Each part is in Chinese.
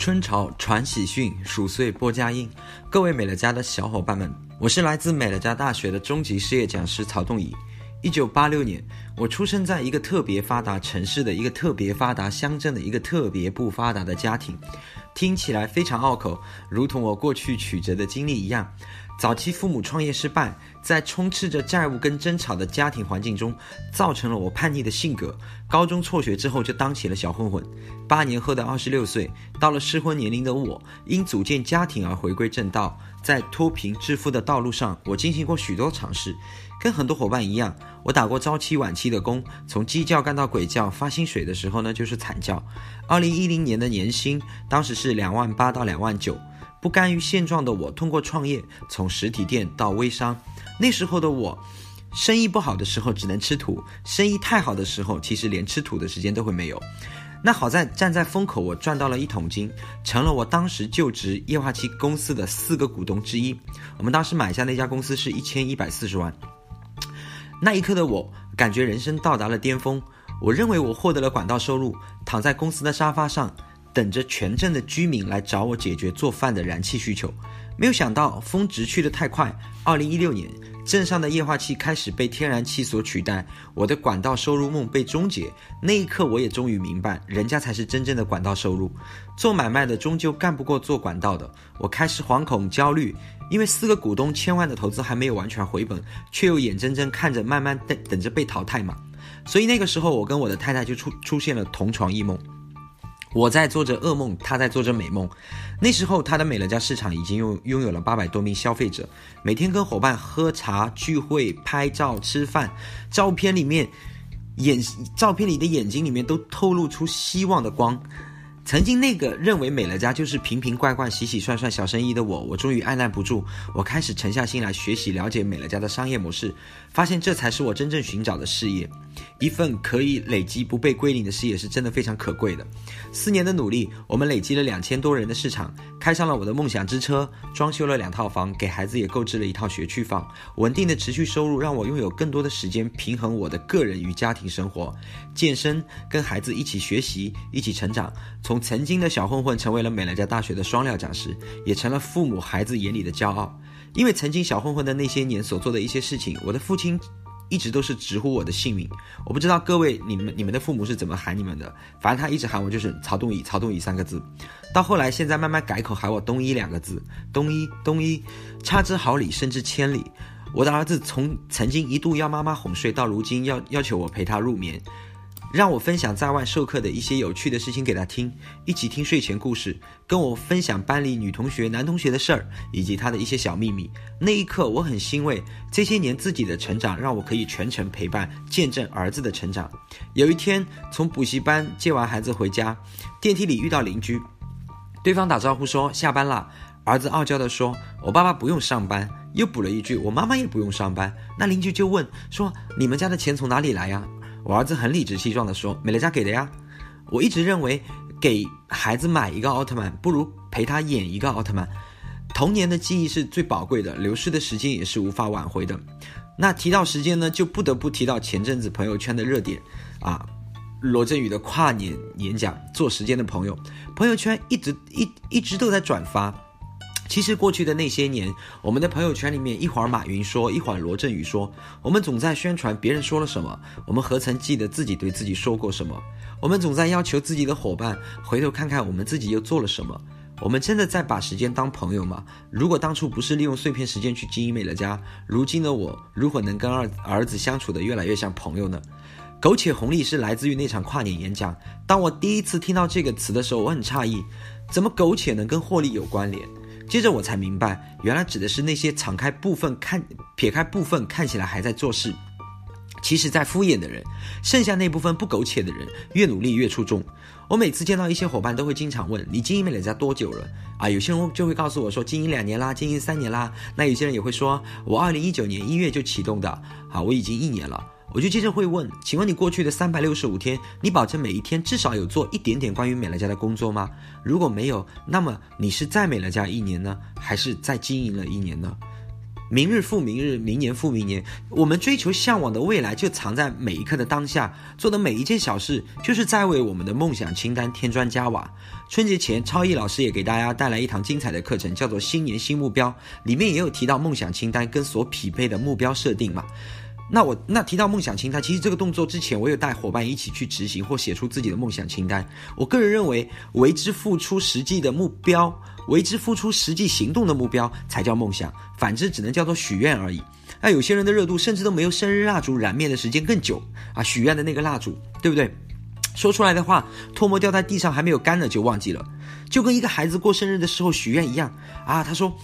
春潮传喜讯，鼠岁播佳音。各位美乐家的小伙伴们，我是来自美乐家大学的中级事业讲师曹栋乙。一九八六年，我出生在一个特别发达城市的一个特别发达乡镇的一个特别不发达的家庭，听起来非常拗口，如同我过去曲折的经历一样。早期父母创业失败，在充斥着债务跟争吵的家庭环境中，造成了我叛逆的性格。高中辍学之后就当起了小混混。八年后的二十六岁，到了适婚年龄的我，因组建家庭而回归正道。在脱贫致富的道路上，我进行过许多尝试。跟很多伙伴一样，我打过早期晚期的工，从鸡叫干到鬼叫。发薪水的时候呢，就是惨叫。二零一零年的年薪，当时是两万八到两万九。不甘于现状的我，通过创业从实体店到微商。那时候的我，生意不好的时候只能吃土，生意太好的时候，其实连吃土的时间都会没有。那好在站在风口，我赚到了一桶金，成了我当时就职液化气公司的四个股东之一。我们当时买下那家公司是一千一百四十万。那一刻的我，感觉人生到达了巅峰。我认为我获得了管道收入，躺在公司的沙发上。等着全镇的居民来找我解决做饭的燃气需求，没有想到峰值去得太快。二零一六年，镇上的液化气开始被天然气所取代，我的管道收入梦被终结。那一刻，我也终于明白，人家才是真正的管道收入。做买卖的终究干不过做管道的。我开始惶恐焦虑，因为四个股东千万的投资还没有完全回本，却又眼睁睁看着慢慢等等着被淘汰嘛。所以那个时候，我跟我的太太就出出现了同床异梦。我在做着噩梦，他在做着美梦。那时候，他的美乐家市场已经拥拥有了八百多名消费者，每天跟伙伴喝茶、聚会、拍照、吃饭，照片里面眼照片里的眼睛里面都透露出希望的光。曾经那个认为美乐家就是瓶瓶罐罐、洗洗涮涮小生意的我，我终于按捺不住，我开始沉下心来学习了解美乐家的商业模式，发现这才是我真正寻找的事业。一份可以累积不被归零的事业是真的非常可贵的。四年的努力，我们累积了两千多人的市场，开上了我的梦想之车，装修了两套房，给孩子也购置了一套学区房。稳定的持续收入让我拥有更多的时间平衡我的个人与家庭生活，健身，跟孩子一起学习，一起成长。从曾经的小混混成为了美乐家大学的双料讲师，也成了父母孩子眼里的骄傲。因为曾经小混混的那些年所做的一些事情，我的父亲一直都是直呼我的姓名。我不知道各位你们你们的父母是怎么喊你们的，反正他一直喊我就是曹东乙，曹东乙三个字。到后来现在慢慢改口喊我东一两个字，东一东一，差之毫厘，甚至千里。我的儿子从曾经一度要妈妈哄睡，到如今要要求我陪他入眠。让我分享在外授课的一些有趣的事情给他听，一起听睡前故事，跟我分享班里女同学、男同学的事儿，以及他的一些小秘密。那一刻，我很欣慰，这些年自己的成长让我可以全程陪伴、见证儿子的成长。有一天，从补习班接完孩子回家，电梯里遇到邻居，对方打招呼说下班了，儿子傲娇地说：“我爸爸不用上班。”又补了一句：“我妈妈也不用上班。”那邻居就问说：“你们家的钱从哪里来呀？”我儿子很理直气壮地说：“美乐家给的呀。”我一直认为，给孩子买一个奥特曼，不如陪他演一个奥特曼。童年的记忆是最宝贵的，流逝的时间也是无法挽回的。那提到时间呢，就不得不提到前阵子朋友圈的热点啊，罗振宇的跨年演讲，做时间的朋友，朋友圈一直一一直都在转发。其实过去的那些年，我们的朋友圈里面一会儿马云说，一会儿罗振宇说，我们总在宣传别人说了什么，我们何曾记得自己对自己说过什么？我们总在要求自己的伙伴回头看看我们自己又做了什么？我们真的在把时间当朋友吗？如果当初不是利用碎片时间去经营美乐家，如今的我如何能跟儿儿子相处得越来越像朋友呢？苟且红利是来自于那场跨年演讲。当我第一次听到这个词的时候，我很诧异，怎么苟且能跟获利有关联？接着我才明白，原来指的是那些敞开部分看、撇开部分看起来还在做事，其实在敷衍的人，剩下那部分不苟且的人，越努力越出众。我每次见到一些伙伴，都会经常问：“你经营美乐家多久了？”啊，有些人就会告诉我说：“经营两年啦，经营三年啦。”那有些人也会说：“我二零一九年一月就启动的，好，我已经一年了。”我就接着会问，请问你过去的三百六十五天，你保证每一天至少有做一点点关于美乐家的工作吗？如果没有，那么你是在美乐家一年呢，还是在经营了一年呢？明日复明日，明年复明年。我们追求向往的未来，就藏在每一刻的当下。做的每一件小事，就是在为我们的梦想清单添砖加瓦。春节前，超毅老师也给大家带来一堂精彩的课程，叫做“新年新目标”，里面也有提到梦想清单跟所匹配的目标设定嘛。那我那提到梦想清单，其实这个动作之前，我有带伙伴一起去执行或写出自己的梦想清单。我个人认为，为之付出实际的目标，为之付出实际行动的目标，才叫梦想。反之，只能叫做许愿而已。那有些人的热度，甚至都没有生日蜡烛燃灭的时间更久啊！许愿的那个蜡烛，对不对？说出来的话，唾沫掉在地上还没有干呢，就忘记了。就跟一个孩子过生日的时候许愿一样啊！他说，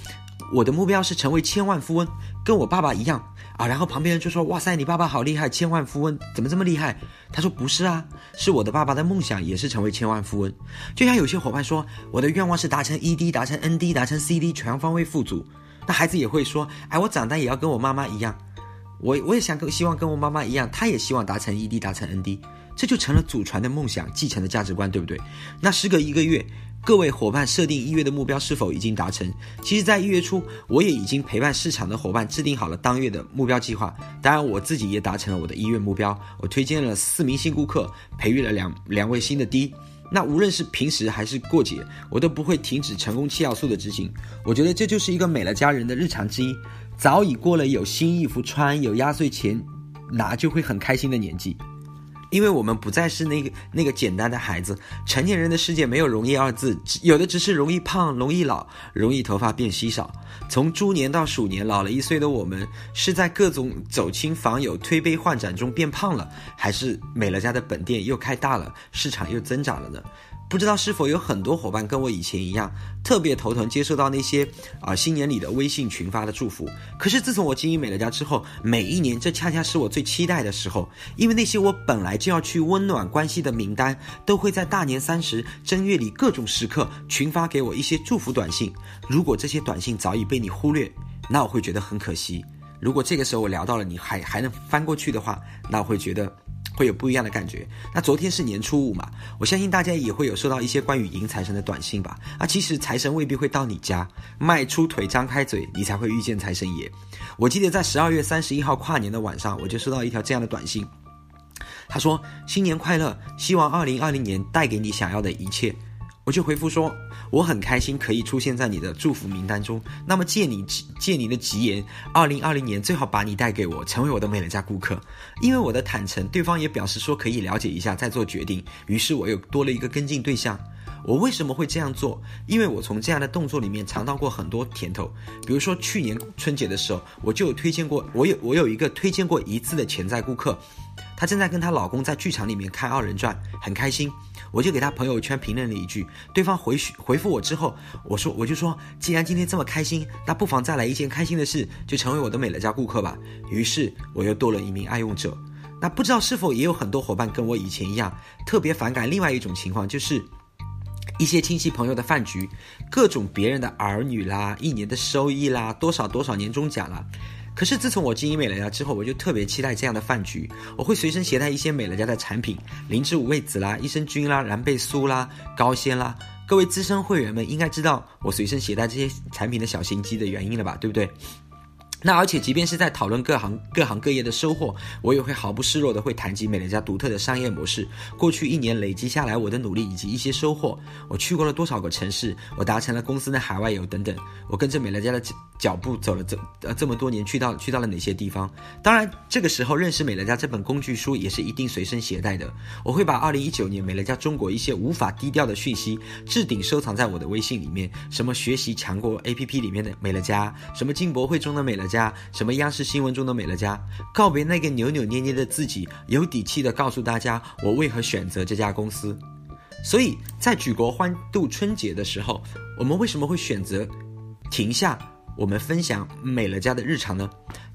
我的目标是成为千万富翁，跟我爸爸一样。啊，然后旁边人就说：“哇塞，你爸爸好厉害，千万富翁怎么这么厉害？”他说：“不是啊，是我的爸爸的梦想也是成为千万富翁。就像有些伙伴说，我的愿望是达成 ED，达成 ND，达成 CD，全方位富足。那孩子也会说：哎，我长大也要跟我妈妈一样，我我也想跟希望跟我妈妈一样，他也希望达成 ED，达成 ND，这就成了祖传的梦想，继承的价值观，对不对？那时隔一个月。”各位伙伴设定一月的目标是否已经达成？其实，在一月初，我也已经陪伴市场的伙伴制定好了当月的目标计划。当然，我自己也达成了我的一月目标。我推荐了四名新顾客，培育了两两位新的 D。那无论是平时还是过节，我都不会停止成功七要素的执行。我觉得这就是一个美乐家人的日常之一。早已过了有新衣服穿、有压岁钱拿就会很开心的年纪。因为我们不再是那个那个简单的孩子，成年人的世界没有容易二字，有的只是容易胖、容易老、容易头发变稀少。从猪年到鼠年，老了一岁的我们，是在各种走亲访友、推杯换盏中变胖了，还是美乐家的本店又开大了，市场又增长了呢？不知道是否有很多伙伴跟我以前一样，特别头疼接受到那些啊、新年里的微信群发的祝福。可是自从我经营美乐家之后，每一年这恰恰是我最期待的时候，因为那些我本来就要去温暖关系的名单，都会在大年三十、正月里各种时刻群发给我一些祝福短信。如果这些短信早已被你忽略，那我会觉得很可惜。如果这个时候我聊到了你还还能翻过去的话，那我会觉得。会有不一样的感觉。那昨天是年初五嘛，我相信大家也会有收到一些关于迎财神的短信吧？啊，其实财神未必会到你家，迈出腿，张开嘴，你才会遇见财神爷。我记得在十二月三十一号跨年的晚上，我就收到一条这样的短信，他说：“新年快乐，希望二零二零年带给你想要的一切。”我就回复说，我很开心可以出现在你的祝福名单中。那么借你借你的吉言，二零二零年最好把你带给我，成为我的美乐家顾客。因为我的坦诚，对方也表示说可以了解一下再做决定。于是我又多了一个跟进对象。我为什么会这样做？因为我从这样的动作里面尝到过很多甜头。比如说去年春节的时候，我就有推荐过，我有我有一个推荐过一次的潜在顾客，她正在跟她老公在剧场里面看二人转，很开心。我就给她朋友圈评论了一句，对方回回复我之后，我说我就说，既然今天这么开心，那不妨再来一件开心的事，就成为我的美乐家顾客吧。于是我又多了一名爱用者。那不知道是否也有很多伙伴跟我以前一样，特别反感另外一种情况，就是一些亲戚朋友的饭局，各种别人的儿女啦，一年的收益啦，多少多少年终奖啦。可是自从我经营美乐家之后，我就特别期待这样的饭局。我会随身携带一些美乐家的产品，灵芝五味子啦、益生菌啦、蓝贝酥啦、高纤啦。各位资深会员们应该知道我随身携带这些产品的小心机的原因了吧？对不对？那而且，即便是在讨论各行各行各业的收获，我也会毫不示弱的会谈及美乐家独特的商业模式。过去一年累积下来，我的努力以及一些收获。我去过了多少个城市？我达成了公司的海外游等等。我跟着美乐家的脚步走了这呃这么多年，去到去到了哪些地方？当然，这个时候认识美乐家这本工具书也是一定随身携带的。我会把二零一九年美乐家中国一些无法低调的讯息置顶收藏在我的微信里面，什么学习强国 APP 里面的美乐家，什么进博会中的美乐家。家什么央视新闻中的美乐家，告别那个扭扭捏捏的自己，有底气的告诉大家我为何选择这家公司。所以在举国欢度春节的时候，我们为什么会选择停下我们分享美乐家的日常呢？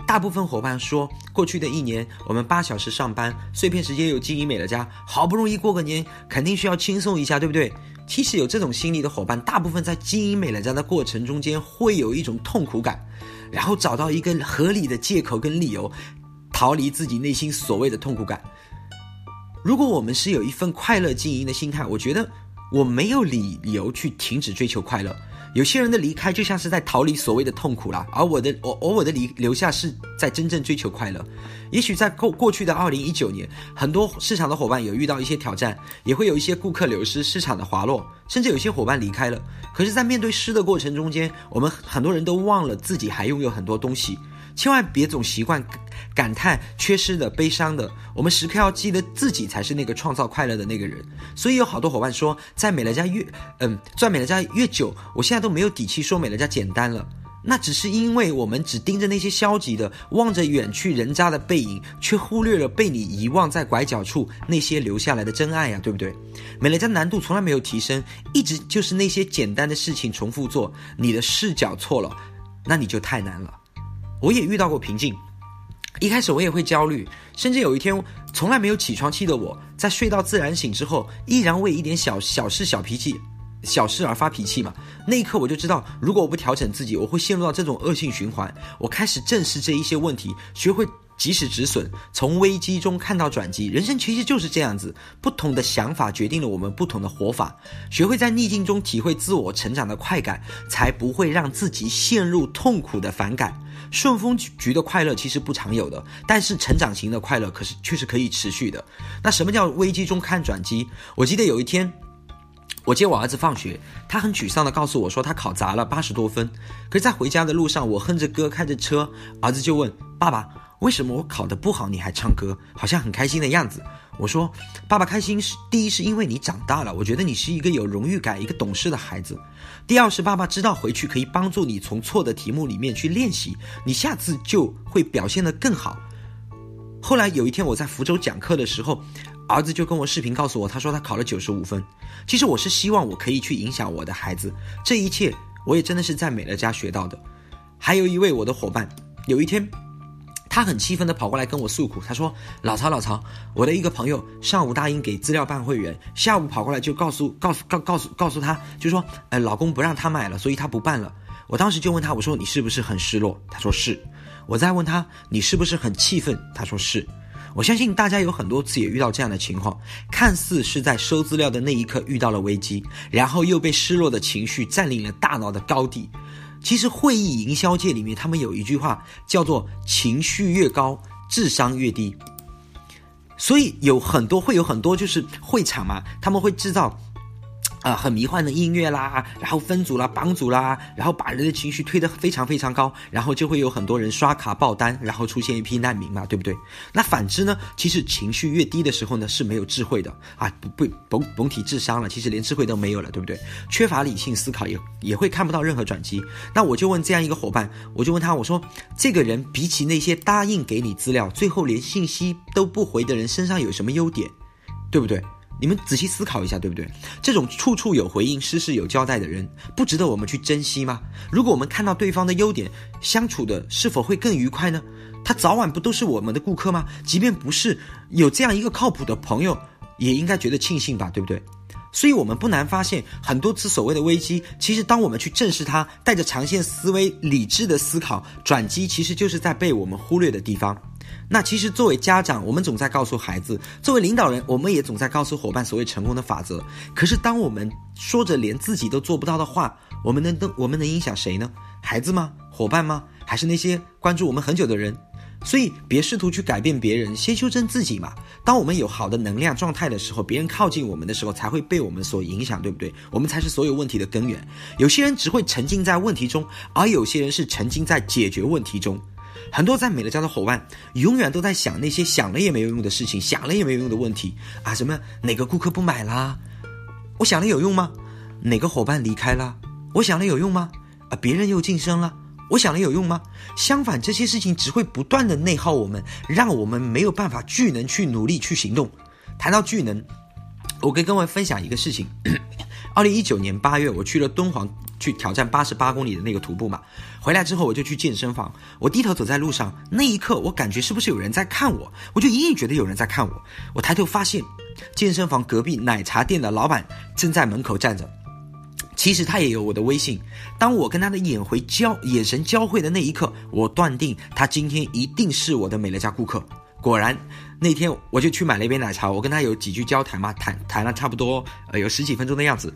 大部分伙伴说，过去的一年我们八小时上班，碎片时间有经营美乐家，好不容易过个年，肯定需要轻松一下，对不对？其实有这种心理的伙伴，大部分在经营美乐家的过程中间会有一种痛苦感。然后找到一个合理的借口跟理由，逃离自己内心所谓的痛苦感。如果我们是有一份快乐经营的心态，我觉得我没有理由去停止追求快乐。有些人的离开就像是在逃离所谓的痛苦啦，而我的我偶尔的离留下是在真正追求快乐。也许在过过去的二零一九年，很多市场的伙伴有遇到一些挑战，也会有一些顾客流失、市场的滑落，甚至有些伙伴离开了。可是，在面对失的过程中间，我们很多人都忘了自己还拥有很多东西。千万别总习惯感叹缺失的、悲伤的。我们时刻要记得自己才是那个创造快乐的那个人。所以有好多伙伴说，在美乐家越嗯赚美乐家越久，我现在都没有底气说美乐家简单了。那只是因为我们只盯着那些消极的，望着远去人家的背影，却忽略了被你遗忘在拐角处那些留下来的真爱呀，对不对？美乐家难度从来没有提升，一直就是那些简单的事情重复做。你的视角错了，那你就太难了。我也遇到过瓶颈，一开始我也会焦虑，甚至有一天从来没有起床气的我，在睡到自然醒之后，依然为一点小小事小脾气、小事而发脾气嘛。那一刻我就知道，如果我不调整自己，我会陷入到这种恶性循环。我开始正视这一些问题，学会及时止损，从危机中看到转机。人生其实就是这样子，不同的想法决定了我们不同的活法。学会在逆境中体会自我成长的快感，才不会让自己陷入痛苦的反感。顺风局的快乐其实不常有的，但是成长型的快乐可是确实可以持续的。那什么叫危机中看转机？我记得有一天，我接我儿子放学，他很沮丧地告诉我说他考砸了八十多分。可是，在回家的路上，我哼着歌开着车，儿子就问爸爸：“为什么我考得不好你还唱歌，好像很开心的样子？”我说：“爸爸开心是第一，是因为你长大了，我觉得你是一个有荣誉感、一个懂事的孩子。第二是爸爸知道回去可以帮助你从错的题目里面去练习，你下次就会表现得更好。”后来有一天我在福州讲课的时候，儿子就跟我视频告诉我，他说他考了九十五分。其实我是希望我可以去影响我的孩子，这一切我也真的是在美乐家学到的。还有一位我的伙伴，有一天。他很气愤地跑过来跟我诉苦，他说：“老曹，老曹，我的一个朋友上午答应给资料办会员，下午跑过来就告诉告诉告告诉告诉他，就说，呃，老公不让他买了，所以他不办了。我当时就问他，我说你是不是很失落？他说是。我再问他，你是不是很气愤？他说是。我相信大家有很多次也遇到这样的情况，看似是在收资料的那一刻遇到了危机，然后又被失落的情绪占领了大脑的高地。”其实会议营销界里面，他们有一句话叫做“情绪越高，智商越低”。所以有很多会有很多就是会场嘛，他们会制造。啊、很迷幻的音乐啦，然后分组啦、绑组啦，然后把人的情绪推得非常非常高，然后就会有很多人刷卡爆单，然后出现一批难民嘛，对不对？那反之呢？其实情绪越低的时候呢，是没有智慧的啊，不不甭甭提智商了，其实连智慧都没有了，对不对？缺乏理性思考也也会看不到任何转机。那我就问这样一个伙伴，我就问他，我说这个人比起那些答应给你资料，最后连信息都不回的人身上有什么优点，对不对？你们仔细思考一下，对不对？这种处处有回应、事事有交代的人，不值得我们去珍惜吗？如果我们看到对方的优点，相处的是否会更愉快呢？他早晚不都是我们的顾客吗？即便不是，有这样一个靠谱的朋友，也应该觉得庆幸吧，对不对？所以，我们不难发现，很多次所谓的危机，其实当我们去正视它，带着长线思维、理智的思考，转机其实就是在被我们忽略的地方。那其实作为家长，我们总在告诉孩子；作为领导人，我们也总在告诉伙伴所谓成功的法则。可是当我们说着连自己都做不到的话，我们能能我们能影响谁呢？孩子吗？伙伴吗？还是那些关注我们很久的人？所以别试图去改变别人，先修正自己嘛。当我们有好的能量状态的时候，别人靠近我们的时候，才会被我们所影响，对不对？我们才是所有问题的根源。有些人只会沉浸在问题中，而有些人是沉浸在解决问题中。很多在美乐家的伙伴，永远都在想那些想了也没有用的事情，想了也没有用的问题啊！什么哪个顾客不买啦？我想了有用吗？哪个伙伴离开了？我想了有用吗？啊，别人又晋升了，我想了有用吗？相反，这些事情只会不断的内耗我们，让我们没有办法聚能去努力去行动。谈到聚能，我跟各位分享一个事情。二零一九年八月，我去了敦煌去挑战八十八公里的那个徒步嘛。回来之后，我就去健身房。我低头走在路上，那一刻，我感觉是不是有人在看我？我就隐隐觉得有人在看我。我抬头发现，健身房隔壁奶茶店的老板正在门口站着。其实他也有我的微信。当我跟他的眼回交眼神交汇的那一刻，我断定他今天一定是我的美乐家顾客。果然，那天我就去买了一杯奶茶，我跟他有几句交谈嘛，谈谈了差不多呃有十几分钟的样子，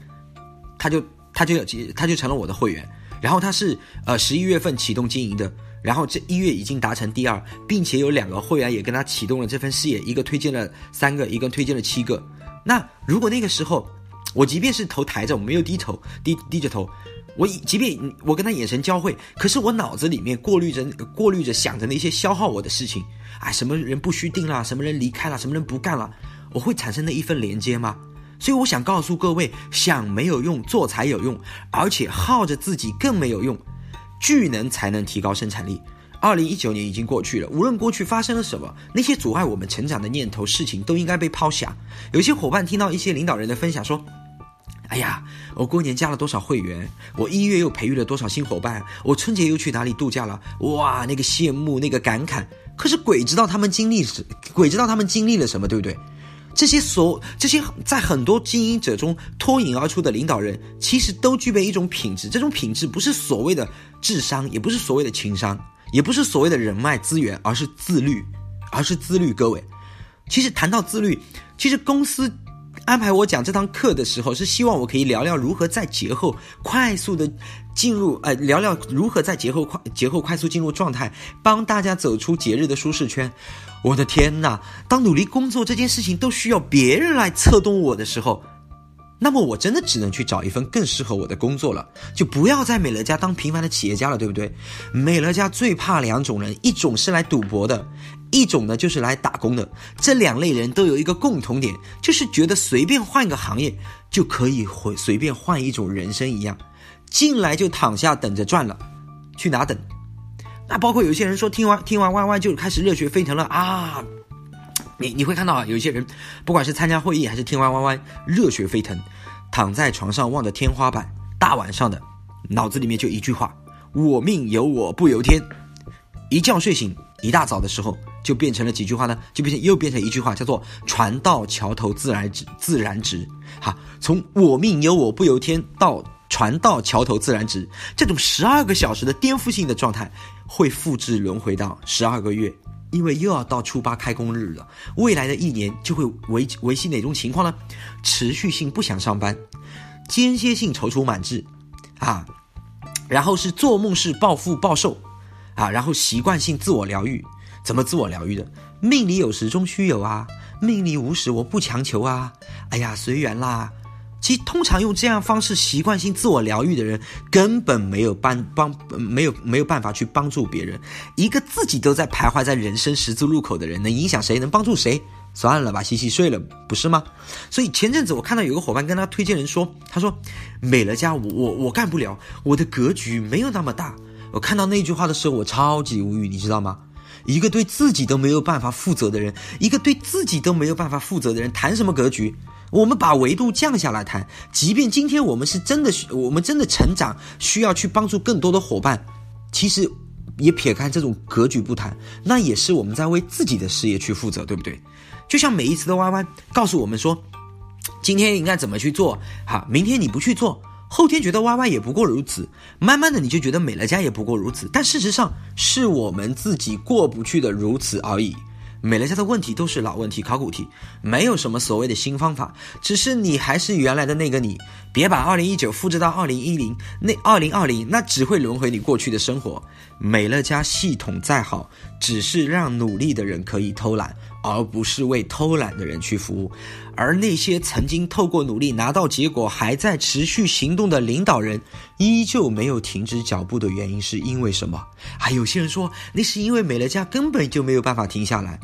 他就他就他就成了我的会员。然后他是呃十一月份启动经营的，然后这一月已经达成第二，并且有两个会员也跟他启动了这份事业，一个推荐了三个，一个推荐了七个。那如果那个时候我即便是头抬着，我没有低头低低着头，我即便我跟他眼神交汇，可是我脑子里面过滤着过滤着想着那些消耗我的事情，啊，什么人不续订了，什么人离开了，什么人不干了，我会产生那一份连接吗？所以我想告诉各位，想没有用，做才有用，而且耗着自己更没有用。聚能才能提高生产力。二零一九年已经过去了，无论过去发生了什么，那些阻碍我们成长的念头、事情都应该被抛下。有些伙伴听到一些领导人的分享说：“哎呀，我过年加了多少会员，我一月又培育了多少新伙伴，我春节又去哪里度假了？哇，那个羡慕，那个感慨。可是鬼知道他们经历是，鬼知道他们经历了什么，对不对？”这些所这些在很多经营者中脱颖而出的领导人，其实都具备一种品质。这种品质不是所谓的智商，也不是所谓的情商，也不是所谓的人脉资源，而是自律，而是自律。各位，其实谈到自律，其实公司安排我讲这堂课的时候，是希望我可以聊聊如何在节后快速的进入，呃，聊聊如何在节后快节后快速进入状态，帮大家走出节日的舒适圈。我的天哪！当努力工作这件事情都需要别人来策动我的时候，那么我真的只能去找一份更适合我的工作了，就不要在美乐家当平凡的企业家了，对不对？美乐家最怕两种人，一种是来赌博的，一种呢就是来打工的。这两类人都有一个共同点，就是觉得随便换个行业就可以回随便换一种人生一样，进来就躺下等着赚了，去哪等？那包括有些人说听完听完 YY 就开始热血沸腾了啊！你你会看到啊，有些人不管是参加会议还是听完 YY 热血沸腾，躺在床上望着天花板，大晚上的脑子里面就一句话：我命由我不由天。一觉睡醒，一大早的时候就变成了几句话呢？就变成又变成一句话，叫做船到桥头自然直，自然直。好，从我命由我不由天到。船到桥头自然直，这种十二个小时的颠覆性的状态会复制轮回到十二个月，因为又要到初八开工日了。未来的一年就会维维系哪种情况呢？持续性不想上班，间歇性踌躇满志，啊，然后是做梦式暴富暴瘦，啊，然后习惯性自我疗愈。怎么自我疗愈的？命里有时终须有啊，命里无时我不强求啊。哎呀，随缘啦。其实，通常用这样方式习惯性自我疗愈的人，根本没有帮帮没有没有办法去帮助别人。一个自己都在徘徊在人生十字路口的人，能影响谁？能帮助谁？算了吧，洗洗睡了，不是吗？所以前阵子我看到有个伙伴跟他推荐人说，他说：“美乐家，我我我干不了，我的格局没有那么大。”我看到那句话的时候，我超级无语，你知道吗？一个对自己都没有办法负责的人，一个对自己都没有办法负责的人，谈什么格局？我们把维度降下来谈，即便今天我们是真的，我们真的成长，需要去帮助更多的伙伴，其实也撇开这种格局不谈，那也是我们在为自己的事业去负责，对不对？就像每一次的弯弯告诉我们说，今天应该怎么去做，好，明天你不去做，后天觉得 YY 也不过如此，慢慢的你就觉得美乐家也不过如此，但事实上是我们自己过不去的如此而已。美乐家的问题都是老问题、考古题，没有什么所谓的新方法，只是你还是原来的那个你，别把二零一九复制到二零一零，那二零二零那只会轮回你过去的生活。美乐家系统再好，只是让努力的人可以偷懒，而不是为偷懒的人去服务。而那些曾经透过努力拿到结果，还在持续行动的领导人，依旧没有停止脚步的原因是因为什么？还有些人说，那是因为美乐家根本就没有办法停下来。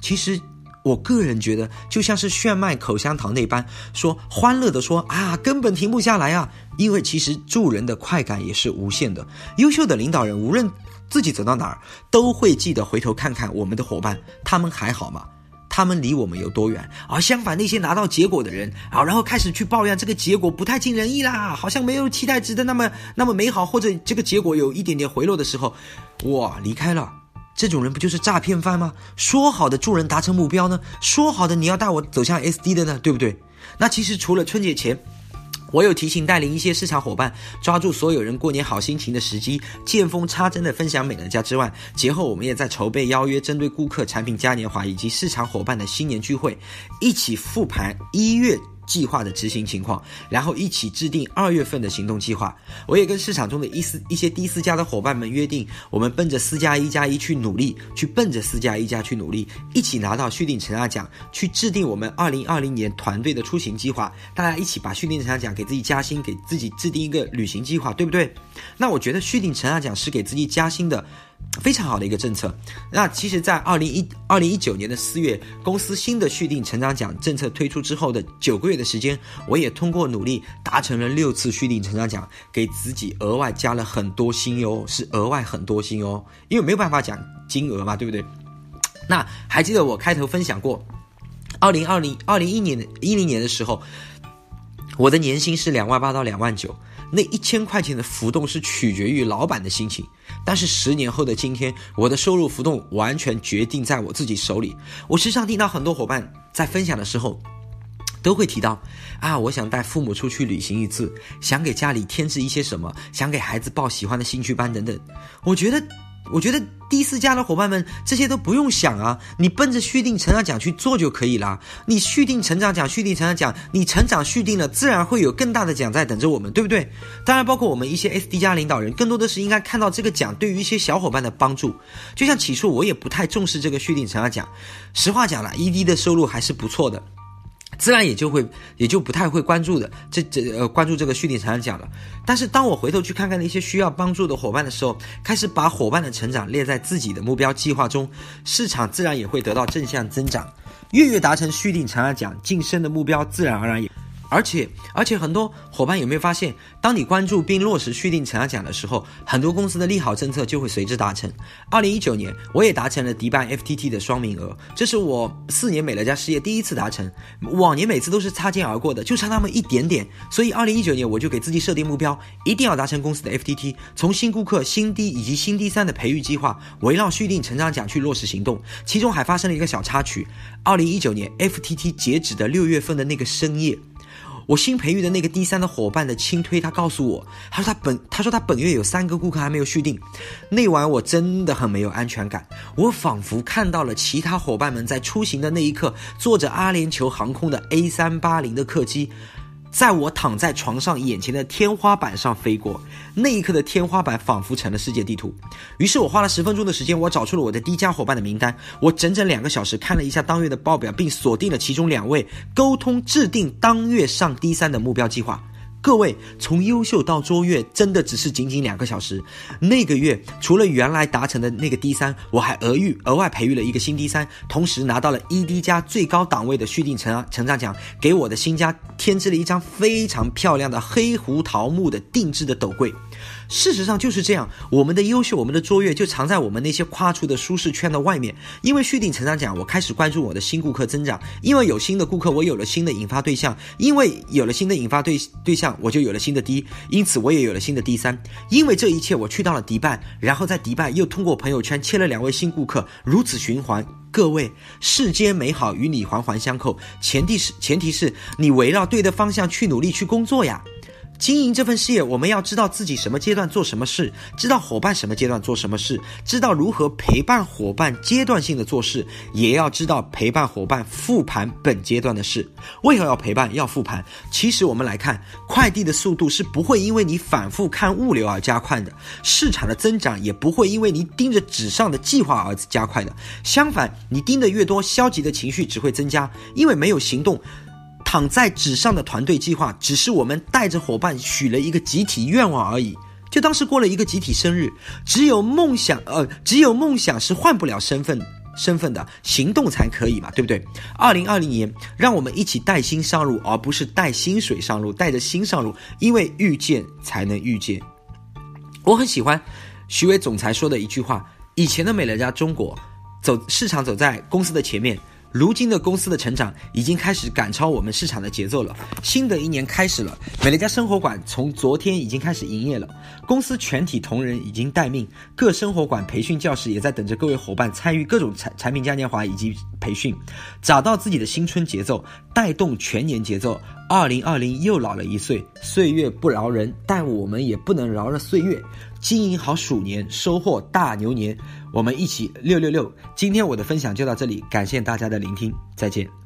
其实，我个人觉得，就像是炫迈口香糖那般，说欢乐的说啊，根本停不下来啊！因为其实助人的快感也是无限的。优秀的领导人，无论自己走到哪儿，都会记得回头看看我们的伙伴，他们还好吗？他们离我们有多远？而相反，那些拿到结果的人啊，然后开始去抱怨这个结果不太尽人意啦，好像没有期待值得那么那么美好，或者这个结果有一点点回落的时候，哇，离开了。这种人不就是诈骗犯吗？说好的助人达成目标呢？说好的你要带我走向 SD 的呢？对不对？那其实除了春节前，我有提醒带领一些市场伙伴抓住所有人过年好心情的时机，见缝插针的分享美乐家之外，节后我们也在筹备邀约针对顾客产品嘉年华以及市场伙伴的新年聚会，一起复盘一月计划的执行情况，然后一起制定二月份的行动计划。我也跟市场中的一四一些低四家的伙伴们约定，我们奔着四加一加一去努力，去奔着四加一加去努力，一起拿到续订成长奖，去制定我们二零二零年团队的出行计划。大家一起把续订成长奖给自己加薪，给自己制定一个旅行计划，对不对？那我觉得续订成长奖是给自己加薪的。非常好的一个政策。那其实，在二零一二零一九年的四月，公司新的续订成长奖政策推出之后的九个月的时间，我也通过努力达成了六次续订成长奖，给自己额外加了很多薪哟，是额外很多薪哦，因为没有办法讲金额嘛，对不对？那还记得我开头分享过，二零二零二零一年一零年的时候，我的年薪是两万八到两万九。那一千块钱的浮动是取决于老板的心情，但是十年后的今天，我的收入浮动完全决定在我自己手里。我时常听到很多伙伴在分享的时候，都会提到啊，我想带父母出去旅行一次，想给家里添置一些什么，想给孩子报喜欢的兴趣班等等。我觉得。我觉得第四家的伙伴们，这些都不用想啊，你奔着续订成长奖去做就可以了。你续订成长奖，续订成长奖，你成长续订了，自然会有更大的奖在等着我们，对不对？当然，包括我们一些 SD 加领导人，更多的是应该看到这个奖对于一些小伙伴的帮助。就像起初我也不太重视这个续订成长奖，实话讲了，ED 的收入还是不错的。自然也就会也就不太会关注的这这呃关注这个续订成长奖了。但是当我回头去看看那些需要帮助的伙伴的时候，开始把伙伴的成长列在自己的目标计划中，市场自然也会得到正向增长。月月达成续订成长奖晋升的目标，自然而然也。而且，而且很多伙伴有没有发现，当你关注并落实续订成长奖的时候，很多公司的利好政策就会随之达成。二零一九年，我也达成了迪拜 FTT 的双名额，这是我四年美乐家事业第一次达成。往年每次都是擦肩而过的，就差那么一点点。所以二零一九年我就给自己设定目标，一定要达成公司的 FTT。从新顾客、新低以及新低三的培育计划，围绕续订成长奖去落实行动。其中还发生了一个小插曲：二零一九年 FTT 截止的六月份的那个深夜。我新培育的那个第三的伙伴的轻推，他告诉我，他说他本他说他本月有三个顾客还没有续订。那晚我真的很没有安全感，我仿佛看到了其他伙伴们在出行的那一刻，坐着阿联酋航空的 A 三八零的客机。在我躺在床上，眼前的天花板上飞过，那一刻的天花板仿佛成了世界地图。于是我花了十分钟的时间，我找出了我的 D 加伙伴的名单。我整整两个小时看了一下当月的报表，并锁定了其中两位，沟通制定当月上 D 三的目标计划。各位，从优秀到卓越，真的只是仅仅两个小时。那个月，除了原来达成的那个 D 三，我还额育额外培育了一个新 D 三，同时拿到了 ED 加最高档位的续订成成长奖，给我的新家添置了一张非常漂亮的黑胡桃木的定制的斗柜。事实上就是这样，我们的优秀，我们的卓越，就藏在我们那些跨出的舒适圈的外面。因为续订成长奖，我开始关注我的新顾客增长。因为有新的顾客，我有了新的引发对象。因为有了新的引发对对象，我就有了新的 D，因此我也有了新的 D 三。因为这一切，我去到了迪拜，然后在迪拜又通过朋友圈切了两位新顾客，如此循环。各位，世间美好与你环环相扣，前提是前提是你围绕对的方向去努力去工作呀。经营这份事业，我们要知道自己什么阶段做什么事，知道伙伴什么阶段做什么事，知道如何陪伴伙伴阶段性的做事，也要知道陪伴伙伴复盘本阶段的事。为何要陪伴？要复盘？其实我们来看，快递的速度是不会因为你反复看物流而加快的，市场的增长也不会因为你盯着纸上的计划而加快的。相反，你盯得越多，消极的情绪只会增加，因为没有行动。躺在纸上的团队计划，只是我们带着伙伴许了一个集体愿望而已，就当是过了一个集体生日。只有梦想，呃，只有梦想是换不了身份身份的，行动才可以嘛，对不对？二零二零年，让我们一起带薪上路，而不是带薪水上路，带着心上路，因为遇见才能遇见。我很喜欢徐伟总裁说的一句话：以前的美乐家中国，走市场走在公司的前面。如今的公司的成长已经开始赶超我们市场的节奏了。新的一年开始了，美乐家生活馆从昨天已经开始营业了。公司全体同仁已经待命，各生活馆培训教室也在等着各位伙伴参与各种产产品嘉年华以及培训，找到自己的新春节奏，带动全年节奏。二零二零又老了一岁，岁月不饶人，但我们也不能饶了岁月。经营好鼠年，收获大牛年。我们一起六六六！今天我的分享就到这里，感谢大家的聆听，再见。